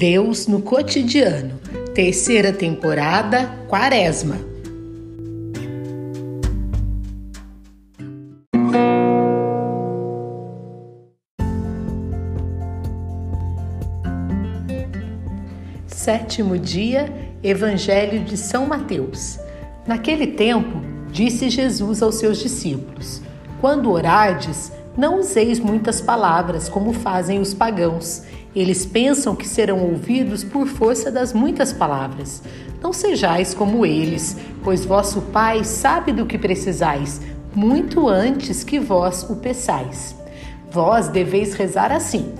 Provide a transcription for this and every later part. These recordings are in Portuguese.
Deus no cotidiano. Terceira temporada, Quaresma. Sétimo dia, Evangelho de São Mateus. Naquele tempo, disse Jesus aos seus discípulos: Quando orardes, não useis muitas palavras como fazem os pagãos eles pensam que serão ouvidos por força das muitas palavras. Não sejais como eles, pois vosso Pai sabe do que precisais, muito antes que vós o peçais. Vós deveis rezar assim: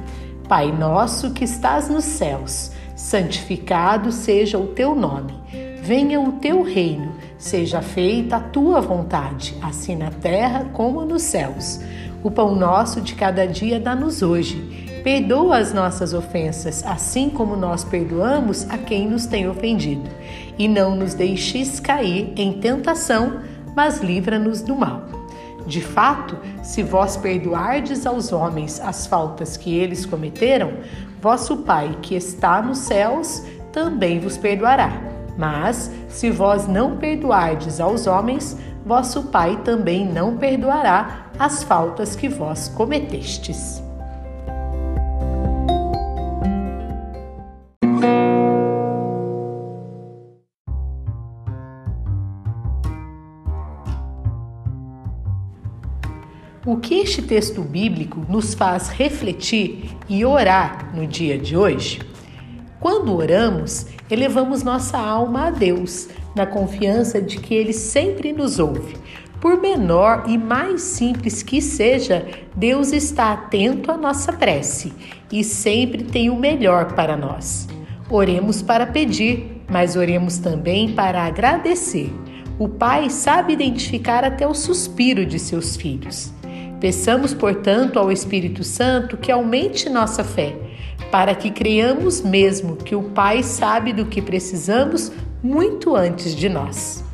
Pai nosso que estás nos céus, santificado seja o teu nome. Venha o teu reino, seja feita a tua vontade, assim na terra como nos céus. O pão nosso de cada dia dá-nos hoje Perdoa as nossas ofensas, assim como nós perdoamos a quem nos tem ofendido. E não nos deixes cair em tentação, mas livra-nos do mal. De fato, se vós perdoardes aos homens as faltas que eles cometeram, vosso Pai que está nos céus também vos perdoará. Mas, se vós não perdoardes aos homens, vosso Pai também não perdoará as faltas que vós cometestes. O que este texto bíblico nos faz refletir e orar no dia de hoje? Quando oramos, elevamos nossa alma a Deus, na confiança de que Ele sempre nos ouve. Por menor e mais simples que seja, Deus está atento à nossa prece e sempre tem o melhor para nós. Oremos para pedir, mas oremos também para agradecer. O Pai sabe identificar até o suspiro de seus filhos. Peçamos, portanto, ao Espírito Santo que aumente nossa fé, para que creiamos mesmo que o Pai sabe do que precisamos muito antes de nós.